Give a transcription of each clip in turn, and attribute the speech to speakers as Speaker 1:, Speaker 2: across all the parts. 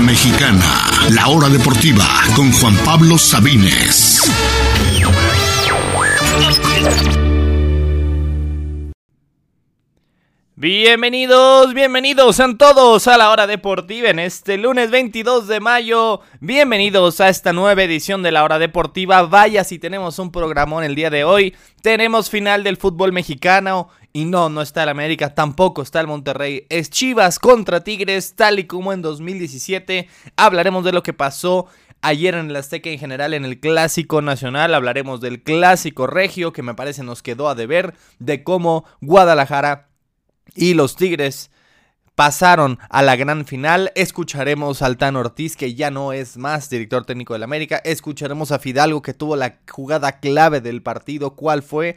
Speaker 1: Mexicana, la hora deportiva con Juan Pablo Sabines.
Speaker 2: Bienvenidos, bienvenidos sean todos a la hora deportiva en este lunes 22 de mayo. Bienvenidos a esta nueva edición de la hora deportiva. Vaya si tenemos un programón el día de hoy. Tenemos final del fútbol mexicano. Y no, no está el América, tampoco está el Monterrey. Es Chivas contra Tigres, tal y como en 2017. Hablaremos de lo que pasó ayer en el Azteca en general en el Clásico Nacional. Hablaremos del Clásico Regio, que me parece nos quedó a deber. De cómo Guadalajara y los Tigres pasaron a la gran final. Escucharemos al Tan Ortiz, que ya no es más director técnico del América. Escucharemos a Fidalgo, que tuvo la jugada clave del partido. ¿Cuál fue?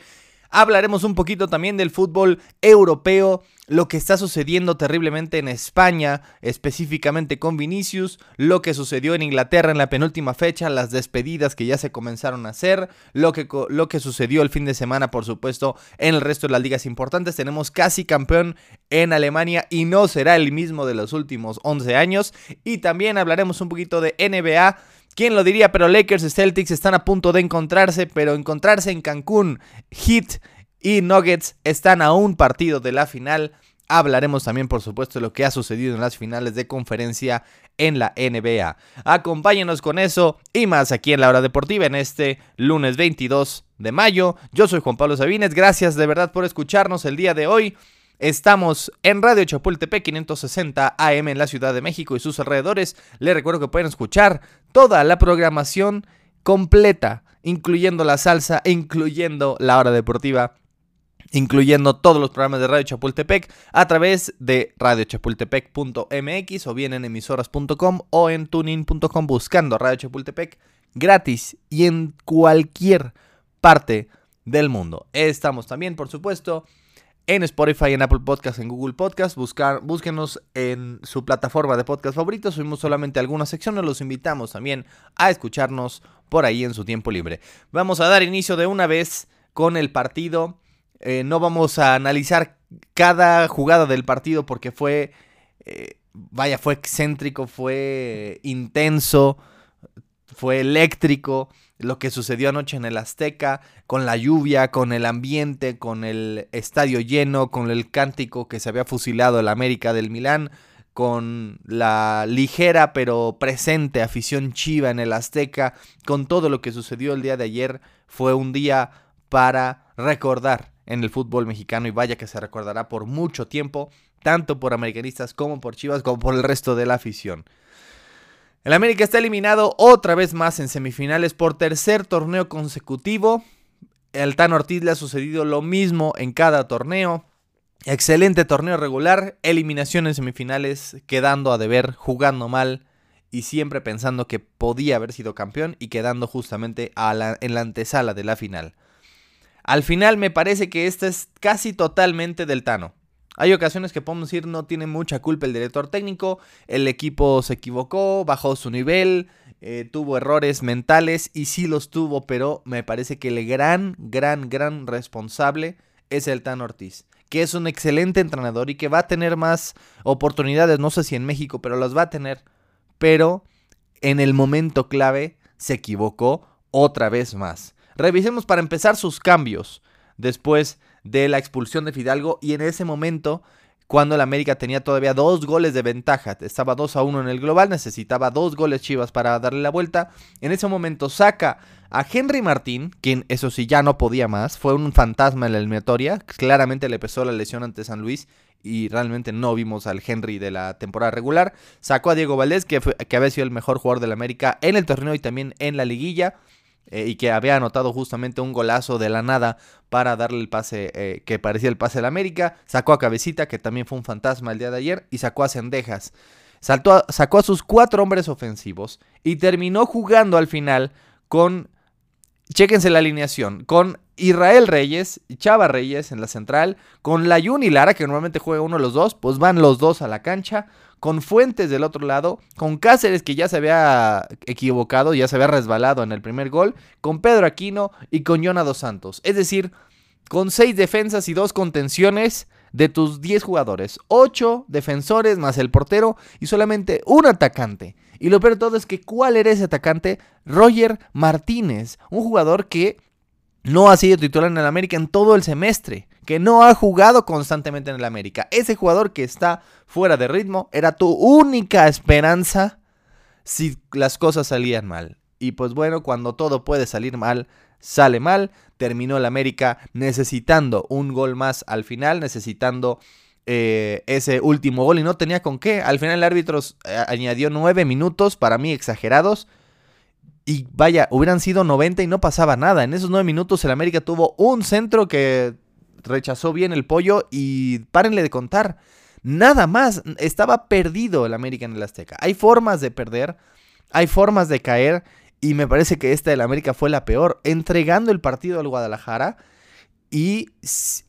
Speaker 2: Hablaremos un poquito también del fútbol europeo, lo que está sucediendo terriblemente en España, específicamente con Vinicius, lo que sucedió en Inglaterra en la penúltima fecha, las despedidas que ya se comenzaron a hacer, lo que, lo que sucedió el fin de semana, por supuesto, en el resto de las ligas importantes. Tenemos casi campeón en Alemania y no será el mismo de los últimos 11 años. Y también hablaremos un poquito de NBA ¿Quién lo diría? Pero Lakers y Celtics están a punto de encontrarse, pero encontrarse en Cancún, Heat y Nuggets están a un partido de la final. Hablaremos también, por supuesto, de lo que ha sucedido en las finales de conferencia en la NBA. Acompáñenos con eso y más aquí en la hora deportiva en este lunes 22 de mayo. Yo soy Juan Pablo Sabines. Gracias de verdad por escucharnos el día de hoy. Estamos en Radio Chapultepec 560 AM en la Ciudad de México y sus alrededores. Les recuerdo que pueden escuchar toda la programación completa, incluyendo la salsa, incluyendo la hora deportiva, incluyendo todos los programas de Radio Chapultepec a través de radiochapultepec.mx o bien en emisoras.com o en tuning.com buscando Radio Chapultepec gratis y en cualquier parte del mundo. Estamos también, por supuesto, en Spotify, en Apple Podcasts, en Google Podcasts. Buscar, búsquenos en su plataforma de podcast favorito. Subimos solamente algunas secciones. Los invitamos también a escucharnos por ahí en su tiempo libre. Vamos a dar inicio de una vez con el partido. Eh, no vamos a analizar cada jugada del partido porque fue, eh, vaya, fue excéntrico, fue intenso, fue eléctrico lo que sucedió anoche en el Azteca, con la lluvia, con el ambiente, con el estadio lleno, con el cántico que se había fusilado el América del Milán, con la ligera pero presente afición chiva en el Azteca, con todo lo que sucedió el día de ayer, fue un día para recordar en el fútbol mexicano y vaya que se recordará por mucho tiempo, tanto por americanistas como por chivas, como por el resto de la afición. El América está eliminado otra vez más en semifinales por tercer torneo consecutivo. El Tan Ortiz le ha sucedido lo mismo en cada torneo. Excelente torneo regular, eliminación en semifinales, quedando a deber, jugando mal y siempre pensando que podía haber sido campeón y quedando justamente en la antesala de la final. Al final me parece que esta es casi totalmente del Tano. Hay ocasiones que podemos decir no tiene mucha culpa el director técnico, el equipo se equivocó, bajó su nivel, eh, tuvo errores mentales y sí los tuvo, pero me parece que el gran, gran, gran responsable es el Tan Ortiz, que es un excelente entrenador y que va a tener más oportunidades, no sé si en México, pero las va a tener, pero en el momento clave se equivocó otra vez más. Revisemos para empezar sus cambios después de la expulsión de Fidalgo y en ese momento cuando el América tenía todavía dos goles de ventaja, estaba 2 a 1 en el global, necesitaba dos goles Chivas para darle la vuelta. En ese momento saca a Henry Martín, quien eso sí ya no podía más, fue un fantasma en la eliminatoria, claramente le pesó la lesión ante San Luis y realmente no vimos al Henry de la temporada regular. Sacó a Diego Valdés, que, que había sido el mejor jugador del América en el torneo y también en la liguilla. Eh, y que había anotado justamente un golazo de la nada para darle el pase eh, que parecía el pase del América. Sacó a Cabecita, que también fue un fantasma el día de ayer, y sacó a Cendejas. Saltó sacó a sus cuatro hombres ofensivos y terminó jugando al final con, chéquense la alineación, con Israel Reyes Chava Reyes en la central, con la y Lara, que normalmente juega uno de los dos, pues van los dos a la cancha, con Fuentes del otro lado, con Cáceres que ya se había equivocado, ya se había resbalado en el primer gol, con Pedro Aquino y con Jonah Dos Santos. Es decir, con seis defensas y dos contenciones, de tus 10 jugadores, 8 defensores más el portero y solamente un atacante. Y lo peor de todo es que ¿cuál era ese atacante? Roger Martínez, un jugador que no ha sido titular en el América en todo el semestre, que no ha jugado constantemente en el América. Ese jugador que está fuera de ritmo era tu única esperanza si las cosas salían mal. Y pues bueno, cuando todo puede salir mal, sale mal. Terminó el América necesitando un gol más al final, necesitando eh, ese último gol y no tenía con qué. Al final el árbitro eh, añadió nueve minutos, para mí exagerados. Y vaya, hubieran sido 90 y no pasaba nada. En esos nueve minutos el América tuvo un centro que rechazó bien el pollo y párenle de contar. Nada más, estaba perdido el América en el Azteca. Hay formas de perder, hay formas de caer y me parece que esta del América fue la peor, entregando el partido al Guadalajara y,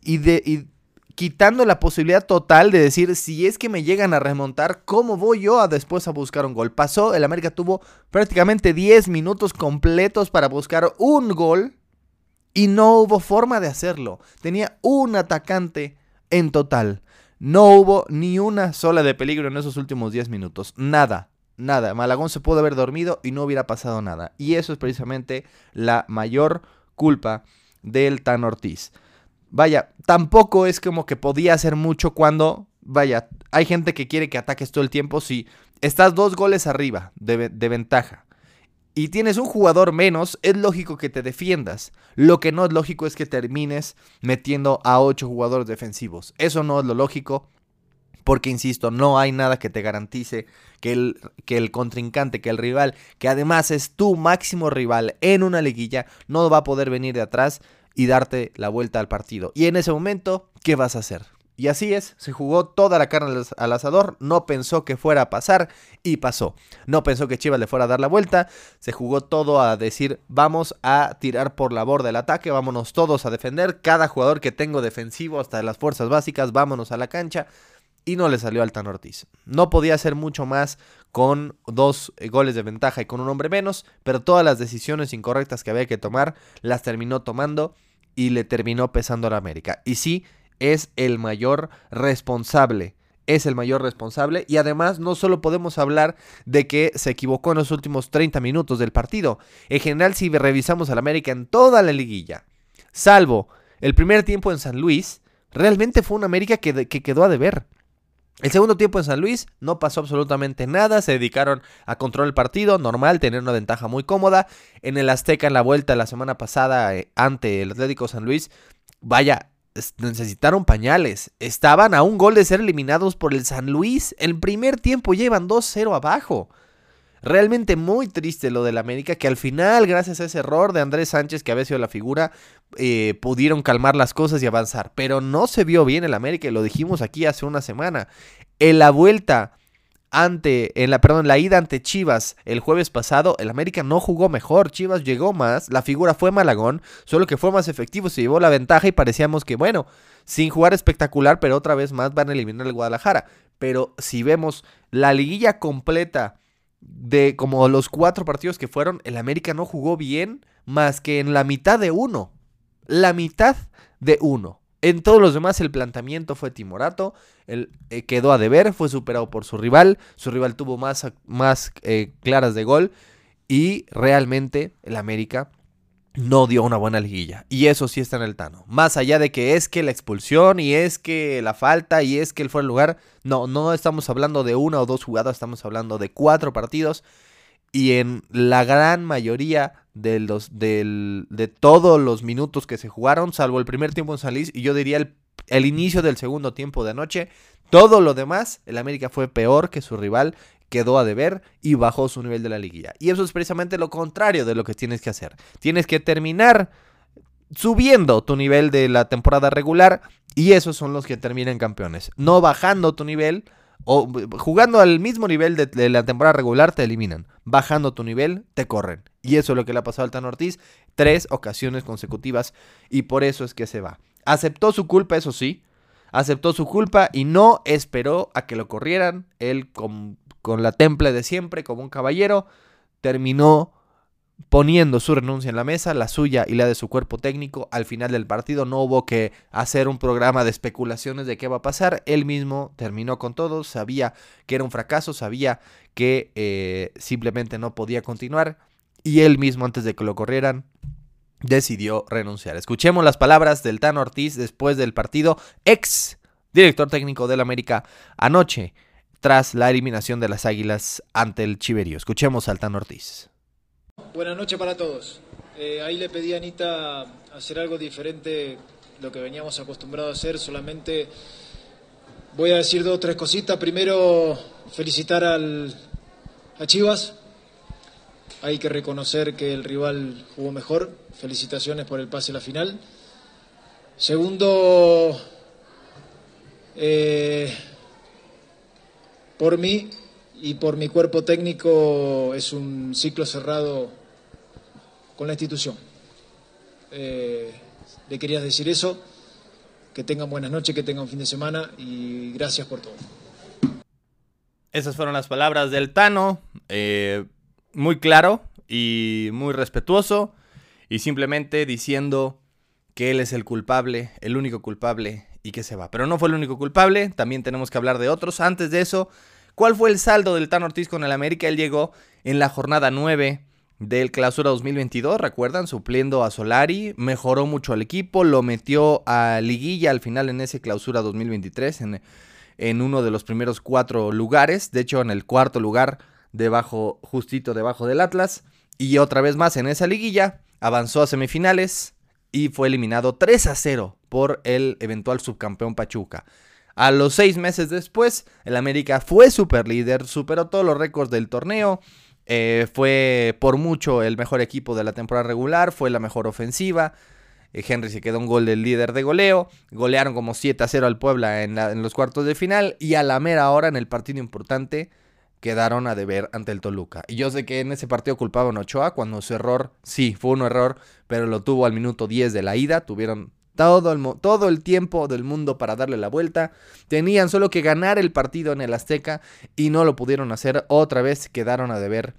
Speaker 2: y, de, quitando la posibilidad total de decir, si es que me llegan a remontar, ¿cómo voy yo a después a buscar un gol? Pasó, el América tuvo prácticamente 10 minutos completos para buscar un gol y no hubo forma de hacerlo. Tenía un atacante en total. No hubo ni una sola de peligro en esos últimos 10 minutos. Nada nada. Malagón se pudo haber dormido y no hubiera pasado nada. Y eso es precisamente la mayor culpa del Tan Ortiz. Vaya, tampoco es como que podía hacer mucho cuando, vaya, hay gente que quiere que ataques todo el tiempo si estás dos goles arriba de, de ventaja y tienes un jugador menos, es lógico que te defiendas. Lo que no es lógico es que termines metiendo a ocho jugadores defensivos. Eso no es lo lógico. Porque, insisto, no hay nada que te garantice que el, que el contrincante, que el rival, que además es tu máximo rival en una liguilla, no va a poder venir de atrás y darte la vuelta al partido. Y en ese momento, ¿qué vas a hacer? Y así es, se jugó toda la carne al asador, no pensó que fuera a pasar y pasó. No pensó que Chivas le fuera a dar la vuelta, se jugó todo a decir vamos a tirar por la borda del ataque, vámonos todos a defender, cada jugador que tengo defensivo hasta las fuerzas básicas, vámonos a la cancha y no le salió al Tan Ortiz. No podía hacer mucho más con dos eh, goles de ventaja y con un hombre menos, pero todas las decisiones incorrectas que había que tomar las terminó tomando y le terminó pesando a la América. Y sí, es el mayor responsable. Es el mayor responsable y además no solo podemos hablar de que se equivocó en los últimos 30 minutos del partido. En general, si revisamos al América en toda la liguilla, salvo el primer tiempo en San Luis, realmente fue un América que, que quedó a deber. El segundo tiempo en San Luis no pasó absolutamente nada, se dedicaron a controlar el partido, normal, tener una ventaja muy cómoda. En el Azteca en la vuelta la semana pasada eh, ante el Atlético San Luis, vaya, necesitaron pañales. Estaban a un gol de ser eliminados por el San Luis. El primer tiempo llevan 2-0 abajo. Realmente muy triste lo del América, que al final, gracias a ese error de Andrés Sánchez, que había sido la figura, eh, pudieron calmar las cosas y avanzar. Pero no se vio bien el América, y lo dijimos aquí hace una semana. En la vuelta ante, en la, perdón, la ida ante Chivas el jueves pasado, el América no jugó mejor, Chivas llegó más, la figura fue Malagón, solo que fue más efectivo, se llevó la ventaja y parecíamos que, bueno, sin jugar espectacular, pero otra vez más van a eliminar el Guadalajara. Pero si vemos la liguilla completa de como los cuatro partidos que fueron, el América no jugó bien más que en la mitad de uno. La mitad de uno. En todos los demás el planteamiento fue timorato, el, eh, quedó a deber, fue superado por su rival, su rival tuvo más, más eh, claras de gol y realmente el América no dio una buena liguilla. Y eso sí está en el Tano. Más allá de que es que la expulsión y es que la falta y es que él fue el lugar. No, no estamos hablando de una o dos jugadas, estamos hablando de cuatro partidos. Y en la gran mayoría de, los, de todos los minutos que se jugaron, salvo el primer tiempo en San Luis y yo diría el, el inicio del segundo tiempo de anoche, todo lo demás, el América fue peor que su rival quedó a deber y bajó su nivel de la liguilla. Y eso es precisamente lo contrario de lo que tienes que hacer. Tienes que terminar subiendo tu nivel de la temporada regular y esos son los que terminan campeones. No bajando tu nivel o jugando al mismo nivel de, la temporada regular te eliminan. Bajando tu nivel te corren. Y eso es lo que le ha pasado al Tan Ortiz tres ocasiones consecutivas y por eso es que se va. Aceptó su culpa, eso sí. Aceptó su culpa y no esperó a que lo corrieran. Él con con la temple de siempre, como un caballero, terminó poniendo su renuncia en la mesa, la suya y la de su cuerpo técnico. Al final del partido no hubo que hacer un programa de especulaciones de qué va a pasar. Él mismo terminó con todo, sabía que era un fracaso, sabía que eh, simplemente no podía continuar y él mismo antes de que lo corrieran decidió renunciar. Escuchemos las palabras del Tan Ortiz después del partido, ex director técnico del América anoche tras la eliminación de las Águilas ante el Chiverío. Escuchemos al Tan Ortiz.
Speaker 3: Buenas noches para todos. Eh, ahí le pedí a Anita hacer algo diferente lo que veníamos acostumbrados a hacer. Solamente voy a decir dos o tres cositas. Primero, felicitar al, a Chivas. Hay que reconocer que el rival jugó mejor. Felicitaciones por el pase a la final. Segundo, eh, por mí, y por mi cuerpo técnico es un ciclo cerrado con la institución. Eh, le quería decir eso, que tengan buenas noches, que tengan un fin de semana y gracias por todo.
Speaker 2: Esas fueron las palabras del Tano, eh, muy claro y muy respetuoso y simplemente diciendo que él es el culpable, el único culpable y que se va. Pero no fue el único culpable, también tenemos que hablar de otros. Antes de eso, ¿Cuál fue el saldo del Tan Ortiz con el América? Él llegó en la jornada 9 del Clausura 2022, recuerdan, supliendo a Solari, mejoró mucho al equipo, lo metió a liguilla al final en ese Clausura 2023, en, en uno de los primeros cuatro lugares, de hecho en el cuarto lugar, debajo, justito debajo del Atlas, y otra vez más en esa liguilla, avanzó a semifinales y fue eliminado 3 a 0 por el eventual subcampeón Pachuca. A los seis meses después, el América fue super líder, superó todos los récords del torneo. Eh, fue por mucho el mejor equipo de la temporada regular, fue la mejor ofensiva. Eh, Henry se quedó un gol del líder de goleo. Golearon como 7 a 0 al Puebla en, en, los cuartos de final. Y a la mera hora, en el partido importante, quedaron a deber ante el Toluca. Y yo sé que en ese partido culpaban Ochoa cuando su error, sí, fue un error, pero lo tuvo al minuto 10 de la ida. Tuvieron todo el, todo el tiempo del mundo para darle la vuelta. Tenían solo que ganar el partido en el Azteca y no lo pudieron hacer. Otra vez quedaron a deber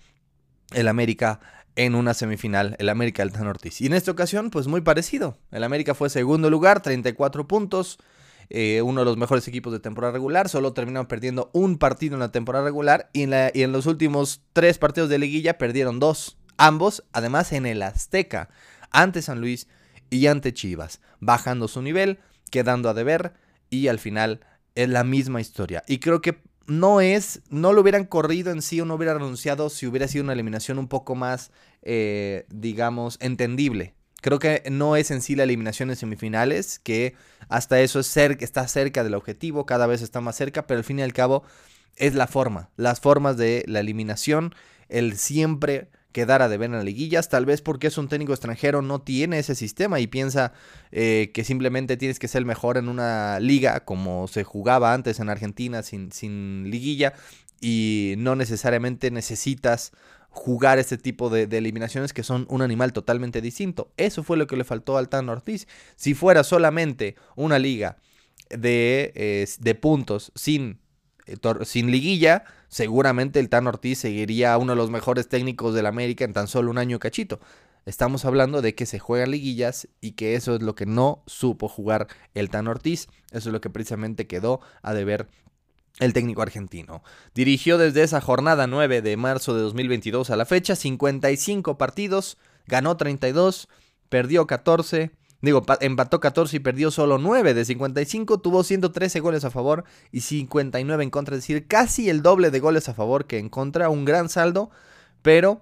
Speaker 2: el América en una semifinal, el América del Tan Ortiz. Y en esta ocasión, pues muy parecido. El América fue segundo lugar, 34 puntos. Eh, uno de los mejores equipos de temporada regular. Solo terminaron perdiendo un partido en la temporada regular. Y en, la, y en los últimos tres partidos de liguilla perdieron dos. Ambos, además, en el Azteca. Ante San Luis y ante Chivas, bajando su nivel, quedando a deber y al final es la misma historia. Y creo que no es, no lo hubieran corrido en sí o no hubiera renunciado si hubiera sido una eliminación un poco más, eh, digamos, entendible. Creo que no es en sí la eliminación en semifinales, que hasta eso es está cerca del objetivo, cada vez está más cerca, pero al fin y al cabo es la forma, las formas de la eliminación, el siempre quedara de ver en liguillas, tal vez porque es un técnico extranjero, no tiene ese sistema y piensa eh, que simplemente tienes que ser mejor en una liga como se jugaba antes en Argentina sin, sin liguilla y no necesariamente necesitas jugar este tipo de, eliminaciones que son un animal totalmente distinto. Eso fue lo que le faltó al Tan Ortiz. Si fuera solamente una liga de, de puntos sin eh, sin liguilla, seguramente el Tan Ortiz seguiría uno de los mejores técnicos del América en tan solo un año cachito. Estamos hablando de que se juegan liguillas y que eso es lo que no supo jugar el Tan Ortiz. Eso es lo que precisamente quedó a deber el técnico argentino. Dirigió desde esa jornada 9 de marzo de 2022 a la fecha 55 partidos, ganó 32, perdió 14, Digo, empató 14 y perdió solo 9 de 55, tuvo 113 goles a favor y 59 en contra, es decir, casi el doble de goles a favor que en contra, un gran saldo, pero,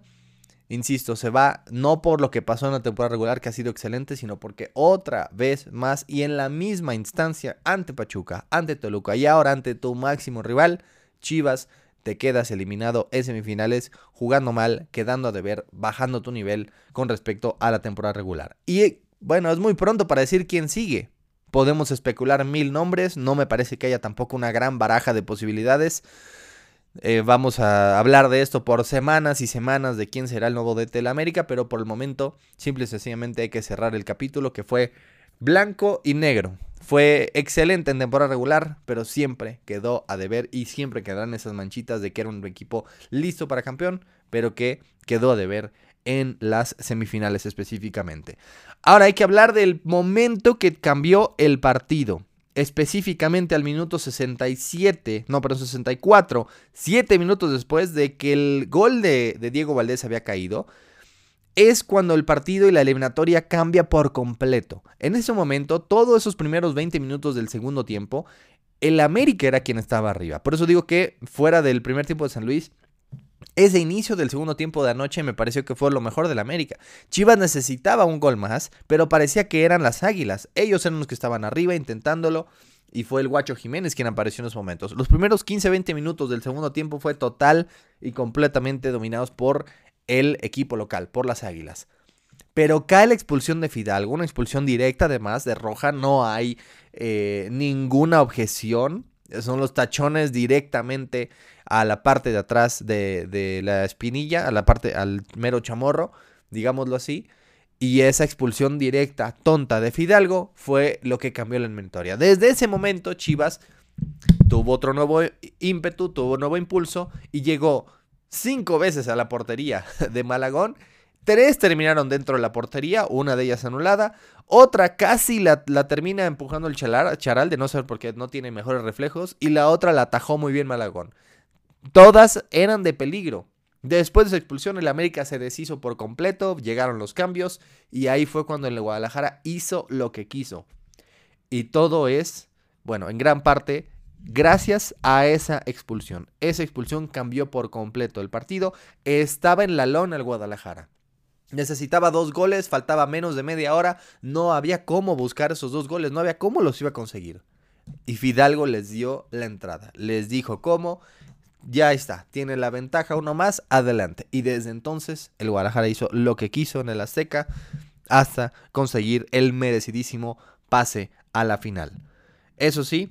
Speaker 2: insisto, se va no por lo que pasó en la temporada regular, que ha sido excelente, sino porque otra vez más y en la misma instancia ante Pachuca, ante Toluca y ahora ante tu máximo rival, Chivas, te quedas eliminado en semifinales jugando mal, quedando a deber, bajando tu nivel con respecto a la temporada regular. Y bueno, es muy pronto para decir quién sigue. Podemos especular mil nombres, no me parece que haya tampoco una gran baraja de posibilidades. Eh, vamos a hablar de esto por semanas y semanas de quién será el nuevo de Telamérica, pero por el momento, simple y sencillamente hay que cerrar el capítulo que fue blanco y negro. Fue excelente en temporada regular, pero siempre quedó a deber y siempre quedarán esas manchitas de que era un equipo listo para campeón, pero que quedó a deber en las semifinales específicamente. Ahora hay que hablar del momento que cambió el partido. Específicamente al minuto 67, no, pero 64, 7 minutos después de que el gol de, de Diego Valdés había caído, es cuando el partido y la eliminatoria cambia por completo. En ese momento, todos esos primeros 20 minutos del segundo tiempo, el América era quien estaba arriba. Por eso digo que fuera del primer tiempo de San Luis, ese inicio del segundo tiempo de anoche me pareció que fue lo mejor del América. Chivas necesitaba un gol más, pero parecía que eran las Águilas. Ellos eran los que estaban arriba intentándolo y fue el Guacho Jiménez quien apareció en esos momentos. Los primeros 15-20 minutos del segundo tiempo fue total y completamente dominados por el equipo local, por las Águilas. Pero cae la expulsión de Fidalgo, una expulsión directa además de Roja, no hay eh, ninguna objeción. Son los tachones directamente a la parte de atrás de, la espinilla, a la parte, al mero chamorro, digámoslo así. Y esa expulsión directa, tonta de Fidalgo, fue lo que cambió la inventoria. Desde ese momento, Chivas tuvo otro nuevo ímpetu, tuvo un nuevo impulso y llegó cinco veces a la portería de Malagón. Tres terminaron dentro de la portería, una de ellas anulada. Otra casi la, termina empujando el charal, de no saber por qué no tiene mejores reflejos. Y la otra la atajó muy bien Malagón. Todas eran de peligro. Después de su expulsión, el América se deshizo por completo, llegaron los cambios y ahí fue cuando el Guadalajara hizo lo que quiso. Y todo es, bueno, en gran parte gracias a esa expulsión. Esa expulsión cambió por completo el partido. Estaba en la lona el Guadalajara. Necesitaba dos goles, faltaba menos de media hora, no había cómo buscar esos dos goles, no había cómo los iba a conseguir. Y Fidalgo les dio la entrada, les dijo cómo, ya está, tiene la ventaja uno más, adelante. Y desde entonces el Guadalajara hizo lo que quiso en el Azteca hasta conseguir el merecidísimo pase a la final. Eso sí,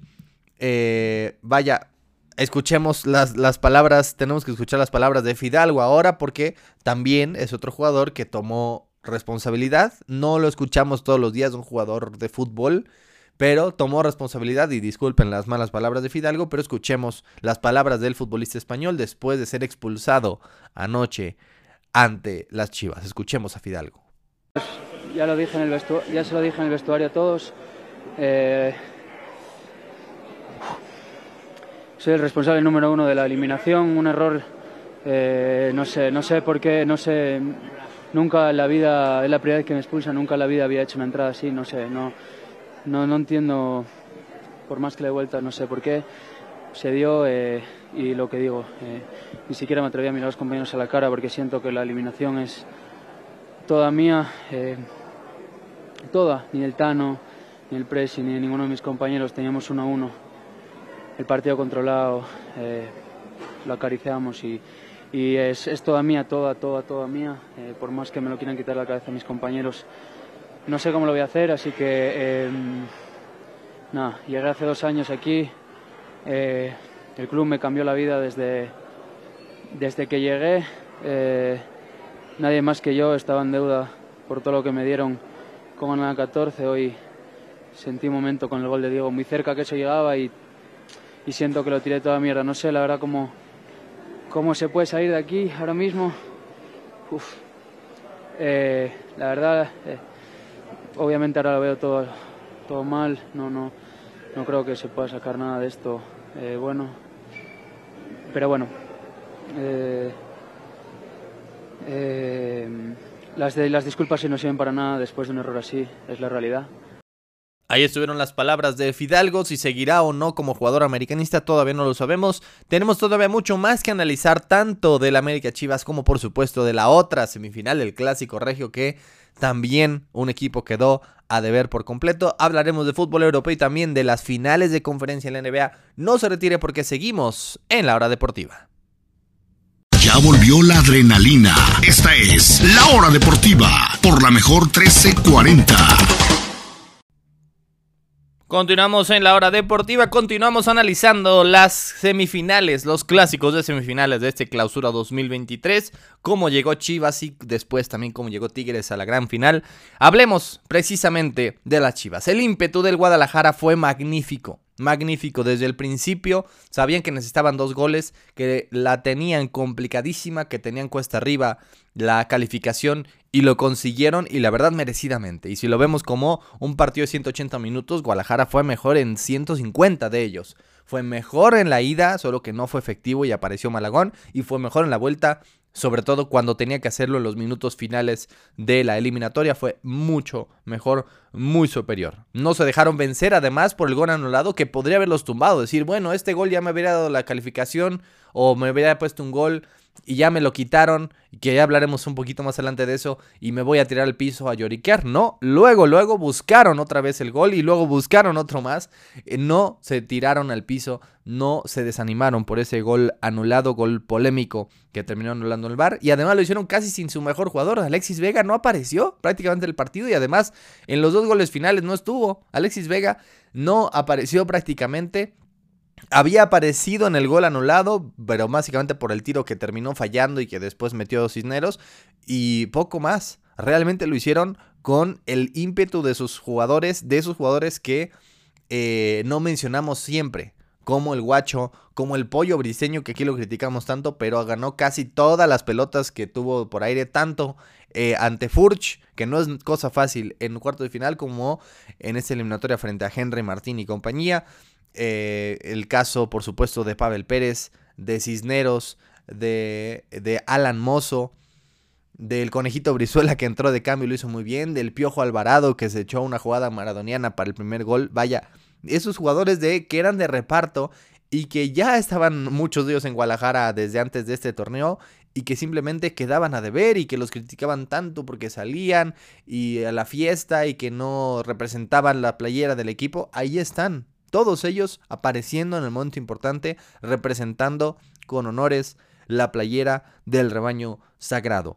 Speaker 2: eh, vaya, escuchemos las, las, palabras, tenemos que escuchar las palabras de Fidalgo ahora porque también es otro jugador que tomó responsabilidad. No lo escuchamos todos los días, un jugador de fútbol, pero tomó responsabilidad y disculpen las malas palabras de Fidalgo, pero escuchemos las palabras del futbolista español después de ser expulsado anoche ante las Chivas. Escuchemos a Fidalgo.
Speaker 4: Ya lo dije en el vestuario, ya se lo dije en el vestuario a todos. Eh, soy el responsable número uno de la eliminación, un error, eh, no sé, no sé por qué, no sé, nunca en la vida, es la primera vez que me expulsa, nunca en la vida había hecho una entrada así, no sé, no, no, no entiendo, por más que le he vuelta, no sé por qué se dio eh, y lo que digo, eh, ni siquiera me atreví a mirar a los compañeros a la cara porque siento que la eliminación es toda mía, toda, ni el Tano, ni el Presi, ni ninguno de mis compañeros teníamos uno a uno el partido controlado, eh, lo acariciamos y, es, toda mía, toda, toda, toda mía, eh, por más que me lo quieran quitar la cabeza mis compañeros. No sé cómo lo voy a hacer, así que em, nada, llegué hace dos años aquí, eh, el club me cambió la vida desde, desde que llegué, nadie más que yo estaba en deuda por todo lo que me dieron con la 14, hoy sentí un momento con el gol de Diego muy cerca que eso llegaba y y siento que lo tiré toda mierda. No sé, la verdad, cómo, cómo se puede salir de aquí ahora mismo. Eh, la verdad, eh, obviamente ahora lo veo todo, todo mal. No, no, no creo que se pueda sacar nada de esto eh, bueno. Pero bueno, las, de, las disculpas no sirven para nada después de un error así, es la realidad.
Speaker 2: Ahí estuvieron las palabras de Fidalgo, si seguirá o no como jugador americanista todavía no lo sabemos. Tenemos todavía mucho más que analizar tanto del América Chivas como por supuesto de la otra semifinal, el clásico regio que también un equipo quedó a deber por completo. Hablaremos de fútbol europeo y también de las finales de conferencia en la NBA. No se retire porque seguimos en la hora deportiva.
Speaker 1: Ya volvió la adrenalina. Esta es la hora deportiva por la mejor 1340.
Speaker 2: Continuamos en la hora deportiva, continuamos analizando las semifinales, los clásicos de semifinales de este clausura 2023, cómo llegó Chivas y después también cómo llegó Tigres a la gran final. Hablemos precisamente de las Chivas. El ímpetu del Guadalajara fue magnífico, magnífico. Desde el principio sabían que necesitaban dos goles, que la tenían complicadísima, que tenían cuesta arriba la calificación y lo consiguieron y la verdad merecidamente. Y si lo vemos como un partido de 180 minutos, Guadalajara fue mejor en 150 de ellos. Fue mejor en la ida, solo que no fue efectivo y apareció Malagón. Y fue mejor en la vuelta, sobre todo cuando tenía que hacerlo en los minutos finales de la eliminatoria, fue mucho mejor, muy superior. No se dejaron vencer además por el gol anulado que podría haberlos tumbado, decir, bueno, este gol ya me habría dado la calificación o me habría puesto un gol y ya me lo quitaron, que ya hablaremos un poquito más adelante de eso, y me voy a tirar al piso a lloriquear. No, luego, luego buscaron otra vez el gol y luego buscaron otro más. Eh, no se tiraron al piso, no se desanimaron por ese gol anulado, gol polémico que terminó anulando el bar. Y además lo hicieron casi sin su mejor jugador. Alexis Vega no apareció prácticamente en el partido y además en los dos goles finales no estuvo. Alexis Vega no apareció prácticamente había aparecido en el gol anulado, pero básicamente por el tiro que terminó fallando y que después metió dos Cisneros. Y poco más. Realmente lo hicieron con el ímpetu de sus jugadores, de esos jugadores que eh, no mencionamos siempre. Como el guacho, como el pollo briseño, que aquí lo criticamos tanto, pero ganó casi todas las pelotas que tuvo por aire, tanto eh, ante Furch, que no es cosa fácil en cuarto de final, como en esta eliminatoria frente a Henry Martín y compañía. Eh, el caso, por supuesto, de Pavel Pérez, de Cisneros, de, de Alan Mozo, del Conejito Brizuela que entró de cambio y lo hizo muy bien, del Piojo Alvarado que se echó una jugada maradoniana para el primer gol. Vaya, esos jugadores de que eran de reparto y que ya estaban muchos de ellos en Guadalajara desde antes de este torneo y que simplemente quedaban a deber y que los criticaban tanto porque salían y a la fiesta y que no representaban la playera del equipo, ahí están, todos ellos apareciendo en el momento importante, representando con honores la playera del rebaño sagrado.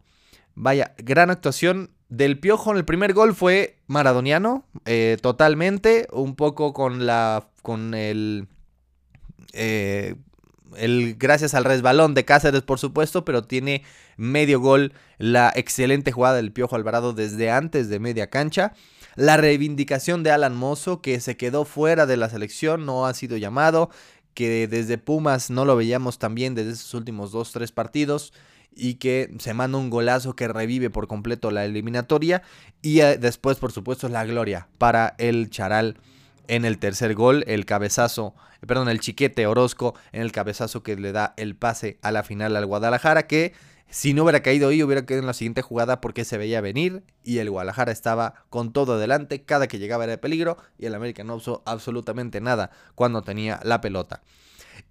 Speaker 2: Vaya, gran actuación del Piojo en el primer gol fue maradoniano, eh, totalmente, un poco con la, con el, eh, el, gracias al resbalón de Cáceres, por supuesto, pero tiene medio gol la excelente jugada del Piojo Alvarado desde antes de media cancha. La reivindicación de Alan Mozo, que se quedó fuera de la selección, no ha sido llamado, que desde Pumas no lo veíamos también desde esos últimos dos, tres partidos y que se manda un golazo que revive por completo la eliminatoria y eh, después por supuesto la gloria para el Charal en el tercer gol, el cabezazo, perdón, el chiquete Orozco en el cabezazo que le da el pase a la final al Guadalajara que si no hubiera caído ahí, hubiera quedado en la siguiente jugada porque se veía venir y el Guadalajara estaba con todo adelante, cada que llegaba era de peligro y el América no usó absolutamente nada cuando tenía la pelota.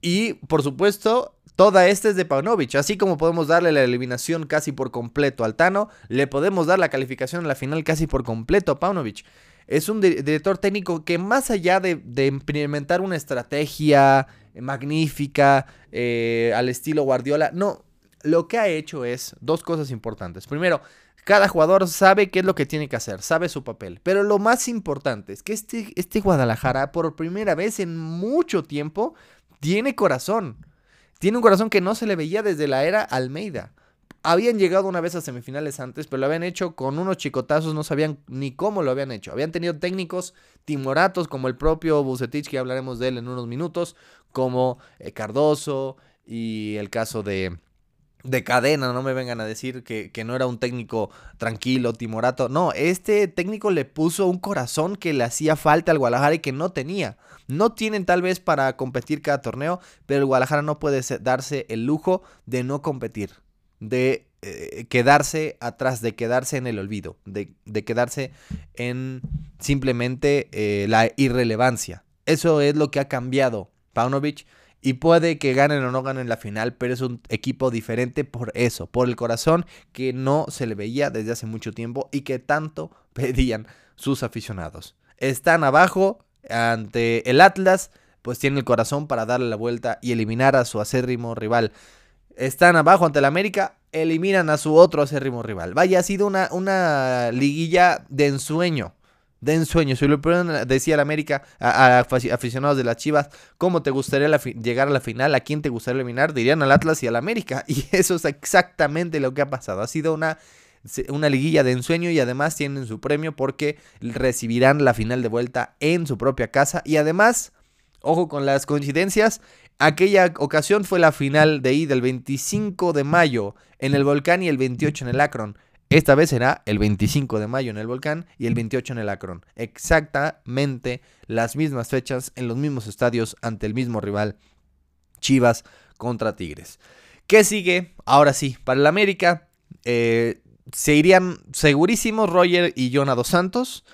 Speaker 2: Y por supuesto, toda esta es de Paunovic. Así como podemos darle la eliminación casi por completo al Tano, le podemos dar la calificación en la final casi por completo a Paunovic. Es un director técnico que más allá de, implementar una estrategia magnífica eh, al estilo Guardiola, no, lo que ha hecho es dos cosas importantes. Primero, cada jugador sabe qué es lo que tiene que hacer, sabe su papel. Pero lo más importante es que este, este Guadalajara, por primera vez en mucho tiempo, tiene corazón. Tiene un corazón que no se le veía desde la era Almeida. Habían llegado una vez a semifinales antes, pero lo habían hecho con unos chicotazos, no sabían ni cómo lo habían hecho. Habían tenido técnicos timoratos como el propio Bucetich, que hablaremos de él en unos minutos, como eh, Cardoso y el caso de, de cadena, no me vengan a decir que, no era un técnico tranquilo, timorato. No, este técnico le puso un corazón que le hacía falta al Guadalajara y que no tenía. No tienen tal vez para competir cada torneo, pero el Guadalajara no puede darse el lujo de no competir, de eh, quedarse atrás, de quedarse en el olvido, de, quedarse en simplemente eh, la irrelevancia. Eso es lo que ha cambiado Paunovic y puede que ganen o no ganen la final, pero es un equipo diferente por eso, por el corazón que no se le veía desde hace mucho tiempo y que tanto pedían sus aficionados. Están abajo ante el Atlas, pues tienen el corazón para darle la vuelta y eliminar a su acérrimo rival. Están abajo ante el América, eliminan a su otro acérrimo rival. Vaya, ha sido una, una liguilla de ensueño de ensueño. Si lo decía el América a, aficionados de las Chivas, ¿cómo te gustaría llegar a la final? ¿A quién te gustaría eliminar? Dirían al Atlas y al América. Y eso es exactamente lo que ha pasado. Ha sido una, una liguilla de ensueño y además tienen su premio porque recibirán la final de vuelta en su propia casa. Y además, Ojo con las coincidencias. Aquella ocasión fue la final de ida el 25 de mayo en el Volcán y el 28 en el Akron. Esta vez será el 25 de mayo en el Volcán y el 28 en el Akron. Exactamente las mismas fechas en los mismos estadios ante el mismo rival. Chivas contra Tigres. ¿Qué sigue? Ahora sí, para el América eh, se irían segurísimos Roger y Jonado Santos.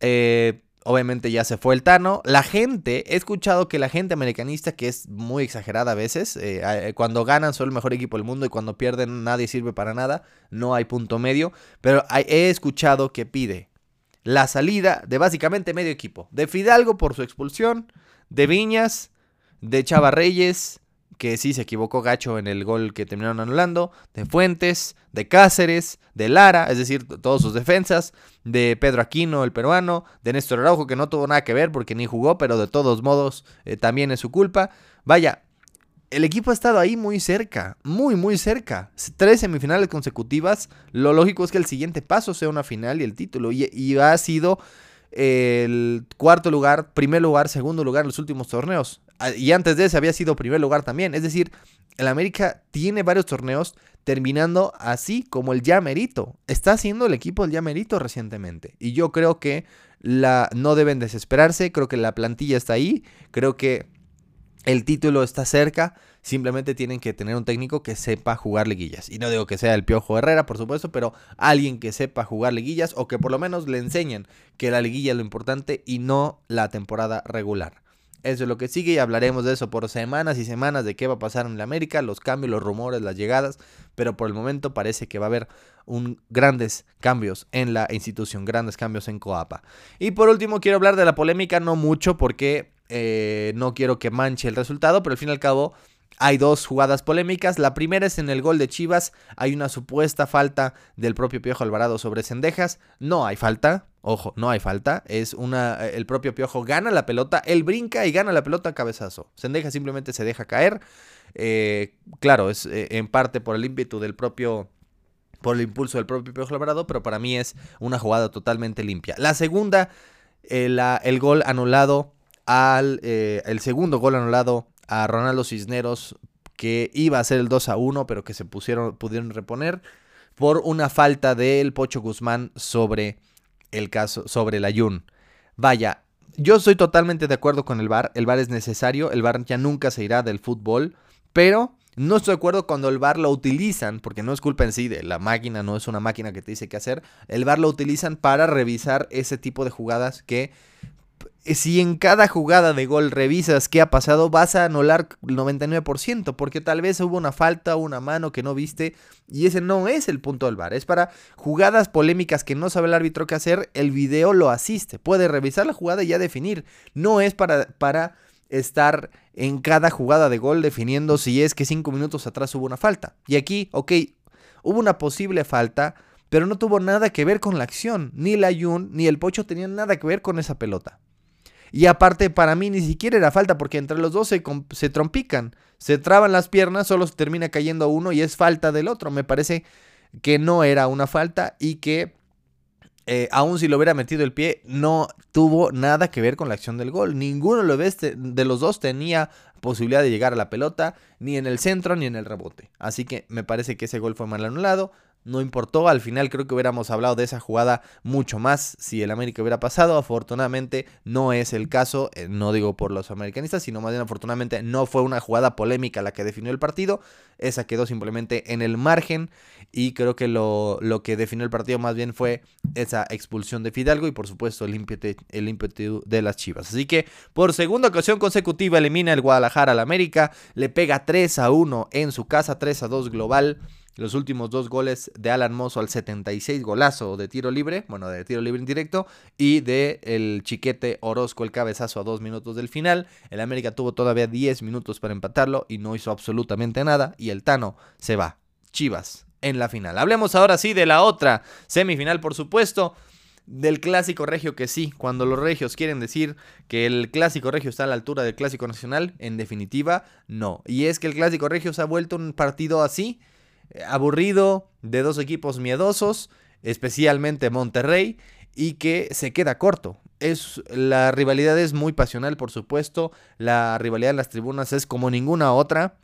Speaker 2: Eh, Obviamente ya se fue el Tano. La gente, he escuchado que la gente americanista, que es muy exagerada a veces, eh, eh, cuando ganan son el mejor equipo del mundo y cuando pierden nadie sirve para nada, no hay punto medio. Pero he escuchado que pide la salida de básicamente medio equipo. De Fidalgo por su expulsión, de Viñas, de Chava Reyes, que sí se equivocó gacho en el gol que terminaron anulando, de Fuentes, de Cáceres, de Lara, es decir, todos sus defensas, de Pedro Aquino, el peruano, de Néstor Araujo, que no tuvo nada que ver porque ni jugó, pero de todos modos eh, también es su culpa. Vaya, el equipo ha estado ahí muy cerca, muy, muy cerca. Tres semifinales consecutivas. Lo lógico es que el siguiente paso sea una final y el título. Y, y ha sido el cuarto lugar, primer lugar, segundo lugar en los últimos torneos. Ah, y antes de ese había sido primer lugar también. Es decir, el América tiene varios torneos terminando así como el ya merito. Está haciendo el equipo el ya merito recientemente. Y yo creo que la, no deben desesperarse. Creo que la plantilla está ahí. Creo que el título está cerca. Simplemente tienen que tener un técnico que sepa jugar liguillas. Y no digo que sea el Piojo Herrera, por supuesto, pero alguien que sepa jugar liguillas o que por lo menos le enseñen que la liguilla es lo importante y no la temporada regular. Eso es lo que sigue y hablaremos de eso por semanas y semanas de qué va a pasar en la América, los cambios, los rumores, las llegadas, pero por el momento parece que va a haber un, grandes cambios en la institución, grandes cambios en Coapa. Y por último quiero hablar de la polémica, no mucho porque eh, no quiero que manche el resultado, pero al fin y al cabo hay dos jugadas polémicas. La primera es en el gol de Chivas. Hay una supuesta falta del propio Piojo Alvarado sobre Cendejas. No hay falta. Ojo, no hay falta. Es una. El propio Piojo gana la pelota. Él brinca y gana la pelota a cabezazo. Cendejas simplemente se deja caer. Eh, claro, es eh, en parte por el ímpetu del propio. Por el impulso del propio Piojo Alvarado. Pero para mí es una jugada totalmente limpia. La segunda, eh, el gol anulado al. el segundo gol anulado a Ronaldo Cisneros, que iba a ser el 2 a 1, pero que se pusieron, pudieron reponer por una falta del Pocho Guzmán sobre el caso, sobre el Ayun. Vaya, yo estoy totalmente de acuerdo con el VAR, el VAR es necesario, el VAR ya nunca se irá del fútbol, pero no estoy de acuerdo cuando el VAR lo utilizan, porque no es culpa en sí de la máquina, no es una máquina que te dice qué hacer, el VAR lo utilizan para revisar ese tipo de jugadas que si en cada jugada de gol revisas qué ha pasado, vas a anular el 99%, porque tal vez hubo una falta, una mano que no viste, y ese no es el punto del bar. Es para jugadas polémicas que no sabe el árbitro qué hacer, el video lo asiste. Puede revisar la jugada y ya definir. No es para, para estar en cada jugada de gol definiendo si es que cinco minutos atrás hubo una falta. Y aquí, ok, hubo una posible falta, pero no tuvo nada que ver con la acción. Ni la Yun ni el Pocho tenían nada que ver con esa pelota. Y aparte, para mí ni siquiera era falta, porque entre los dos se, se trompican, se traban las piernas, solo se termina cayendo uno y es falta del otro. Me parece que no era una falta y que eh, aún si lo hubiera metido el pie, no tuvo nada que ver con la acción del gol. Ninguno de los dos tenía posibilidad de llegar a la pelota, ni en el centro ni en el rebote. Así que me parece que ese gol fue mal anulado no importó. Al final creo que hubiéramos hablado de esa jugada mucho más si el América hubiera pasado. Afortunadamente no es el caso, eh, no digo por los americanistas, sino más bien afortunadamente no fue una jugada polémica la que definió el partido. Esa quedó simplemente en el margen y creo que lo, lo que definió el partido más bien fue esa expulsión de Fidalgo y por supuesto el ímpetu, el ímpetu de las Chivas. Así que por segunda ocasión consecutiva elimina el Guadalajara al América, le pega 3 a 1 en su casa, 3 a 2 global. Los últimos dos goles de Alan Mozo al 76, golazo de tiro libre, bueno, de tiro libre indirecto, y de el chiquete Orozco, el cabezazo a dos minutos del final. El América tuvo todavía 10 minutos para empatarlo y no hizo absolutamente nada. Y el Tano se va. Chivas en la final. Hablemos ahora sí de la otra semifinal, por supuesto del clásico regio que sí, cuando los regios quieren decir que el clásico regio está a la altura del clásico nacional, en definitiva, no. Y es que el clásico regio se ha vuelto un partido así, aburrido, de dos equipos miedosos, especialmente Monterrey, y que se queda corto. es la rivalidad es muy pasional, por supuesto. La rivalidad en las tribunas es como ninguna otra.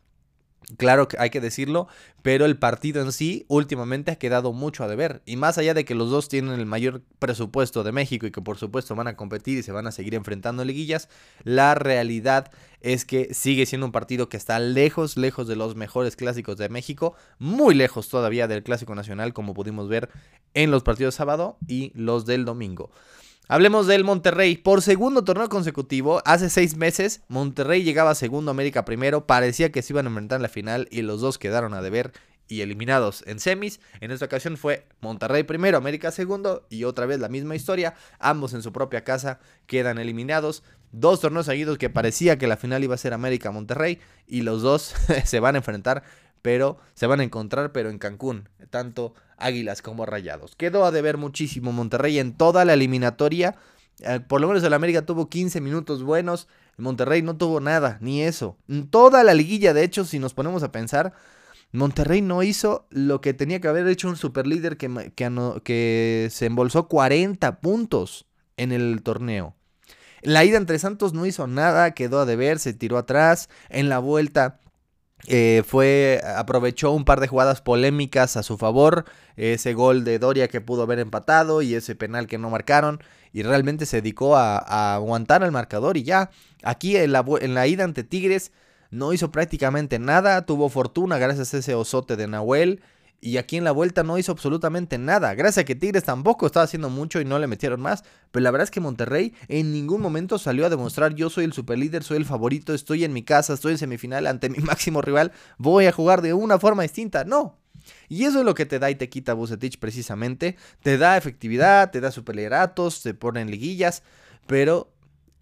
Speaker 2: Claro que hay que decirlo, pero el partido en sí últimamente ha quedado mucho a deber. Y más allá de que los dos tienen el mayor presupuesto de México y que por supuesto van a competir y se van a seguir enfrentando en liguillas, la realidad es que sigue siendo un partido que está lejos, lejos de los mejores clásicos de México, muy lejos todavía del clásico nacional como pudimos ver en los partidos de sábado y los del domingo. Hablemos del Monterrey. Por segundo torneo consecutivo, hace seis meses, Monterrey llegaba segundo, América primero. Parecía que se iban a enfrentar en la final y los dos quedaron a deber y eliminados en semis. En esta ocasión fue Monterrey primero, América segundo y otra vez la misma historia. Ambos en su propia casa quedan eliminados. Dos torneos seguidos que parecía que la final iba a ser América-Monterrey y los dos se van a enfrentar, pero se van a encontrar, pero en Cancún. Tanto Águilas como Rayados. Quedó a deber muchísimo Monterrey en toda la eliminatoria. Eh, por lo menos el América tuvo 15 minutos buenos. Monterrey no tuvo nada, ni eso. En toda la liguilla, de hecho, si nos ponemos a pensar, Monterrey no hizo lo que tenía que haber hecho un superlíder que, que, que se embolsó 40 puntos en el torneo. La ida entre Santos no hizo nada, quedó a deber, se tiró atrás. En la vuelta eh, fue, aprovechó un par de jugadas polémicas a su favor, ese gol de Doria que pudo haber empatado y ese penal que no marcaron y realmente se dedicó a, aguantar el marcador y ya, aquí en la, en la ida ante Tigres no hizo prácticamente nada, tuvo fortuna gracias a ese osote de Nahuel y aquí en la vuelta no hizo absolutamente nada. Gracias a que Tigres tampoco estaba haciendo mucho y no le metieron más. Pero la verdad es que Monterrey en ningún momento salió a demostrar yo soy el superlíder, soy el favorito, estoy en mi casa, estoy en semifinal ante mi máximo rival, voy a jugar de una forma distinta. No. Y eso es lo que te da y te quita Bucetich precisamente. Te da efectividad, te da superlideratos, te pone en liguillas. Pero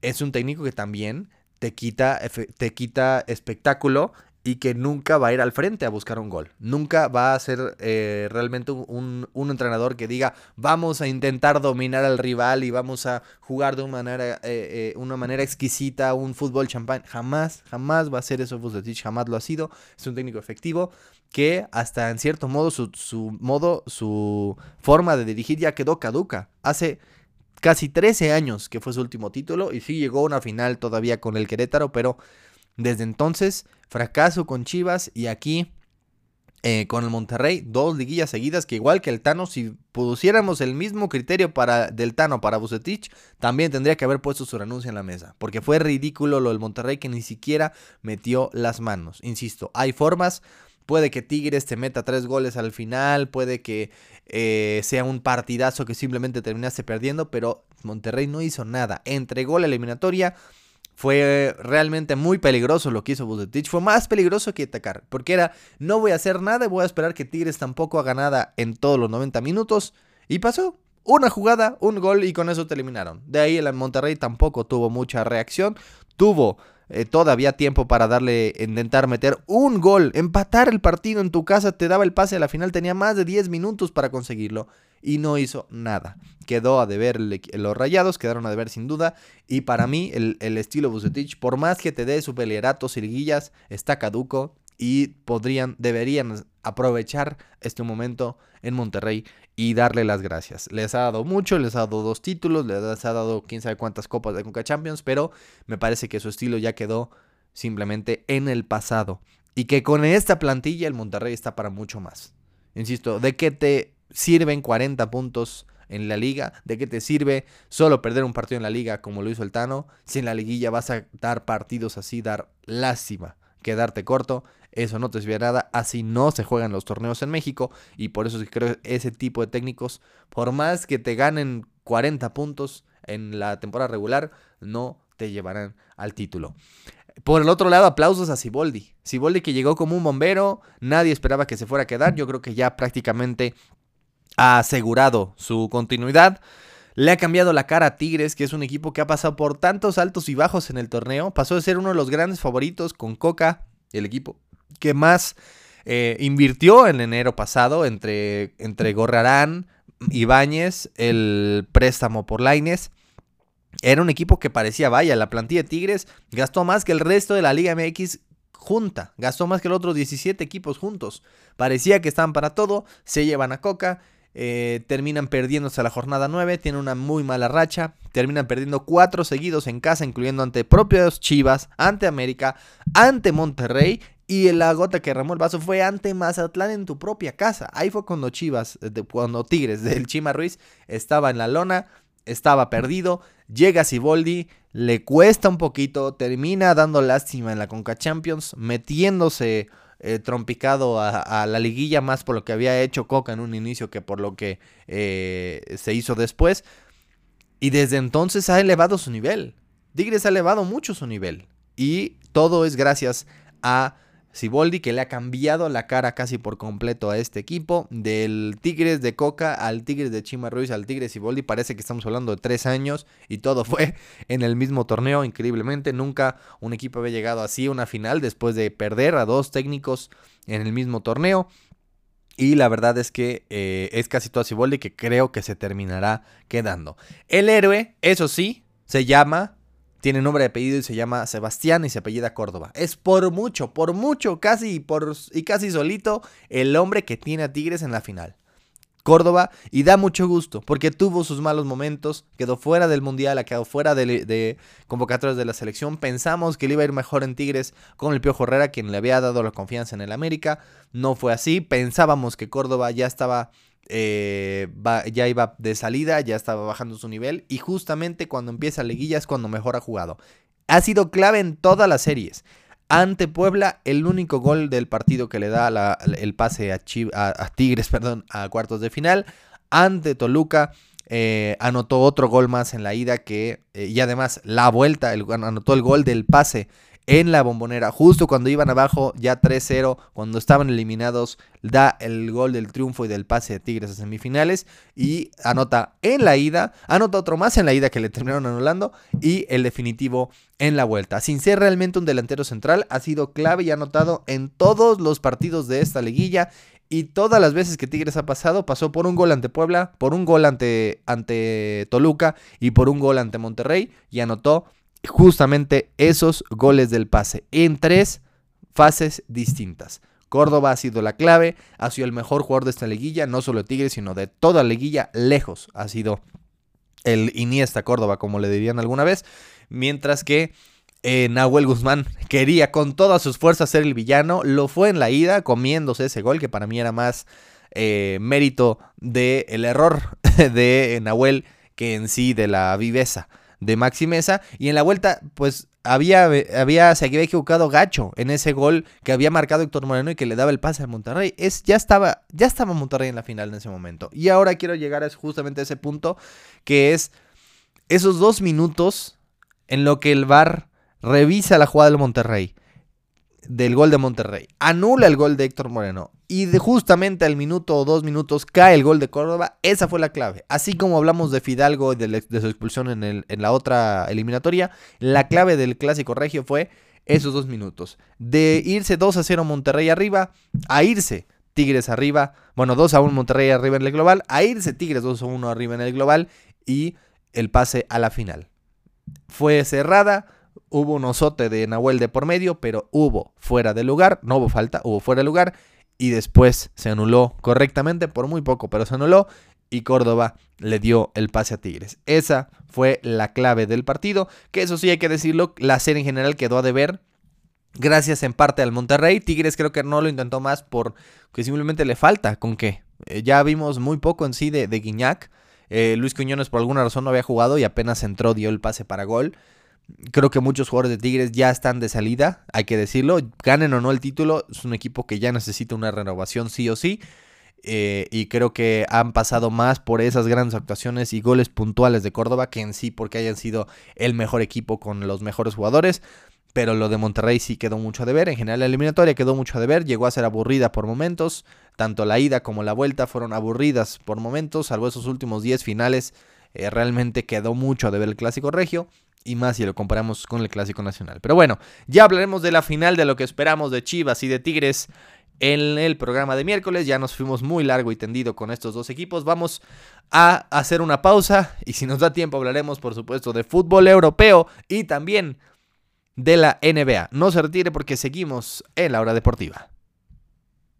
Speaker 2: es un técnico que también te quita, te quita espectáculo y que nunca va a ir al frente a buscar un gol. Nunca va a ser eh, realmente un, entrenador que diga vamos a intentar dominar al rival y vamos a jugar de una manera, eh, eh, una manera exquisita, un fútbol champán. Jamás, jamás va a ser eso Bucetich, jamás lo ha sido. Es un técnico efectivo que hasta en cierto modo su, su modo, su forma de dirigir ya quedó caduca. Hace casi 13 años que fue su último título y sí llegó a una final todavía con el Querétaro, pero desde entonces, fracaso con Chivas y aquí eh, con el Monterrey, dos liguillas seguidas que igual que el Tano, si pusiéramos el mismo criterio para del Tano para Bucetich, también tendría que haber puesto su renuncia en la mesa, porque fue ridículo lo del Monterrey que ni siquiera metió las manos. Insisto, hay formas, puede que Tigres te meta tres goles al final, puede que eh, sea un partidazo que simplemente terminaste perdiendo, pero Monterrey no hizo nada, entregó la eliminatoria fue realmente muy peligroso lo que hizo Bucetich. Fue más peligroso que atacar. Porque era, no voy a hacer nada, voy a esperar que Tigres tampoco haga nada en todos los 90 minutos. Y pasó. Una jugada, un gol y con eso te eliminaron. De ahí el Monterrey tampoco tuvo mucha reacción. Tuvo eh, todavía tiempo para darle, intentar meter un gol, empatar el partido en tu casa, te daba el pase a la final, tenía más de 10 minutos para conseguirlo y no hizo nada. Quedó a deber los rayados, quedaron a deber sin duda. Y para mí, el, estilo Bucetich, por más que te dé su pelierato, sirguillas, está caduco. Y podrían, deberían aprovechar este momento en Monterrey y darle las gracias. Les ha dado mucho, les ha dado dos títulos, les ha dado quién sabe cuántas copas de Conca Champions, pero me parece que su estilo ya quedó simplemente en el pasado. Y que con esta plantilla el Monterrey está para mucho más. Insisto, ¿de qué te sirven 40 puntos en la liga? ¿De qué te sirve solo perder un partido en la liga como lo hizo el Tano? Si en la liguilla vas a dar partidos así, dar lástima, quedarte corto, eso no te sirve nada. Así no se juegan los torneos en México y por eso creo que ese tipo de técnicos, por más que te ganen 40 puntos en la temporada regular, no te llevarán al título. Por el otro lado, aplausos a Siboldi. Siboldi que llegó como un bombero, nadie esperaba que se fuera a quedar, yo creo que ya prácticamente ha asegurado su continuidad. Le ha cambiado la cara a Tigres, que es un equipo que ha pasado por tantos altos y bajos en el torneo. Pasó de ser uno de los grandes favoritos con Coca, el equipo que más eh, invirtió en enero pasado entre, entre Gorrarán, Ibáñez, el préstamo por Laines. Era un equipo que parecía, vaya, la plantilla de Tigres gastó más que el resto de la Liga MX junta, gastó más que los otros 17 equipos juntos. Parecía que estaban para todo, se llevan a Coca eh, terminan perdiendo hasta la jornada 9, tienen una muy mala racha, terminan perdiendo cuatro seguidos en casa, incluyendo ante propios Chivas, ante América, ante Monterrey y la gota que ramó el vaso fue ante Mazatlán en tu propia casa. Ahí fue cuando Chivas, cuando Tigres del Chima Ruiz estaba en la lona, estaba perdido. Llega Siboldi, le cuesta un poquito, termina dando lástima en la Conca Champions, metiéndose eh, trompicado a, la liguilla más por lo que había hecho Coca en un inicio que por lo que eh, se hizo después. Y desde entonces ha elevado su nivel. Tigres ha elevado mucho su nivel. Y todo es gracias a Siboldi, que le ha cambiado la cara casi por completo a este equipo. Del Tigres de Coca al Tigres de Chima Ruiz al Tigres Siboldi. Parece que estamos hablando de tres años y todo fue en el mismo torneo, increíblemente. Nunca un equipo había llegado así a una final después de perder a dos técnicos en el mismo torneo. Y la verdad es que eh, es casi todo Siboldi que creo que se terminará quedando. El héroe, eso sí, se llama tiene nombre de apellido y se llama Sebastián y se apellida Córdoba. Es por mucho, por mucho, casi por, y casi solito el hombre que tiene a Tigres en la final. Córdoba y da mucho gusto porque tuvo sus malos momentos, quedó fuera del mundial, ha quedado fuera de, de, convocatorias de la selección. Pensamos que le iba a ir mejor en Tigres con el Piojo Herrera, quien le había dado la confianza en el América. No fue así. Pensábamos que Córdoba ya estaba eh, ya iba de salida, ya estaba bajando su nivel y justamente cuando empieza Liguilla es cuando mejor ha jugado. Ha sido clave en todas las series. Ante Puebla, el único gol del partido que le da el pase a, Tigres perdón, a cuartos de final. Ante Toluca, eh, anotó otro gol más en la ida que, eh, y además la vuelta, anotó el gol del pase en la bombonera, justo cuando iban abajo ya 3-0, cuando estaban eliminados, da el gol del triunfo y del pase de Tigres a semifinales. Y anota en la ida, anota otro más en la ida que le terminaron anulando y el definitivo en la vuelta. Sin ser realmente un delantero central, ha sido clave y anotado en todos los partidos de esta liguilla. Y todas las veces que Tigres ha pasado, pasó por un gol ante Puebla, por un gol ante, ante Toluca y por un gol ante Monterrey y anotó justamente esos goles del pase en tres fases distintas. Córdoba ha sido la clave, ha sido el mejor jugador de esta liguilla, no solo de Tigres, sino de toda la liguilla, lejos ha sido el Iniesta Córdoba, como le dirían alguna vez, mientras que eh, Nahuel Guzmán quería con todas sus fuerzas ser el villano, lo fue en la ida, comiéndose ese gol, que para mí era más eh, mérito del el error de Nahuel que en sí de la viveza de Maxi Mesa. Y en la vuelta, pues había, había, se había equivocado Gacho en ese gol que había marcado Héctor Moreno y que le daba el pase al Monterrey. Es, ya, estaba, ya estaba Monterrey en la final en ese momento. Y ahora quiero llegar a justamente a ese punto que es esos dos minutos en lo que el VAR revisa la jugada del Monterrey del gol de Monterrey. Anula el gol de Héctor Moreno. Y de justamente al minuto o dos minutos cae el gol de Córdoba. Esa fue la clave. Así como hablamos de Fidalgo y de, su expulsión en, en la otra eliminatoria, la clave del clásico regio fue esos dos minutos. De irse 2 a 0 Monterrey arriba, a irse Tigres arriba. Bueno, 2 a 1 Monterrey arriba en el global. A irse Tigres 2 a 1 arriba en el global. Y el pase a la final. Fue cerrada Hubo un osote de Nahuel de por medio, pero hubo fuera de lugar, no hubo falta, hubo fuera de lugar y después se anuló correctamente por muy poco, pero se anuló y Córdoba le dio el pase a Tigres. Esa fue la clave del partido, que eso sí hay que decirlo, la serie en general quedó a deber. Gracias en parte al Monterrey. Tigres creo que no lo intentó más porque simplemente le falta con qué. Eh, ya vimos muy poco en sí de, de Guiñac. Eh, Luis Quiñones por alguna razón no había jugado y apenas entró, dio el pase para gol. Creo que muchos jugadores de Tigres ya están de salida, hay que decirlo. Ganen o no el título, es un equipo que ya necesita una renovación sí o sí. Eh, y creo que han pasado más por esas grandes actuaciones y goles puntuales de Córdoba que en sí porque hayan sido el mejor equipo con los mejores jugadores. Pero lo de Monterrey sí quedó mucho a deber. En general la eliminatoria quedó mucho a deber. Llegó a ser aburrida por momentos. Tanto la ida como la vuelta fueron aburridas por momentos. Salvo esos últimos 10 finales. Eh, realmente quedó mucho a deber el clásico regio y más si lo comparamos con el Clásico Nacional. Pero bueno, ya hablaremos de la final, de lo que esperamos de Chivas y de Tigres en el programa de miércoles. Ya nos fuimos muy largo y tendido con estos dos equipos. Vamos a hacer una pausa y si nos da tiempo hablaremos por supuesto de fútbol europeo y también de la NBA. No se retire porque seguimos en la hora deportiva.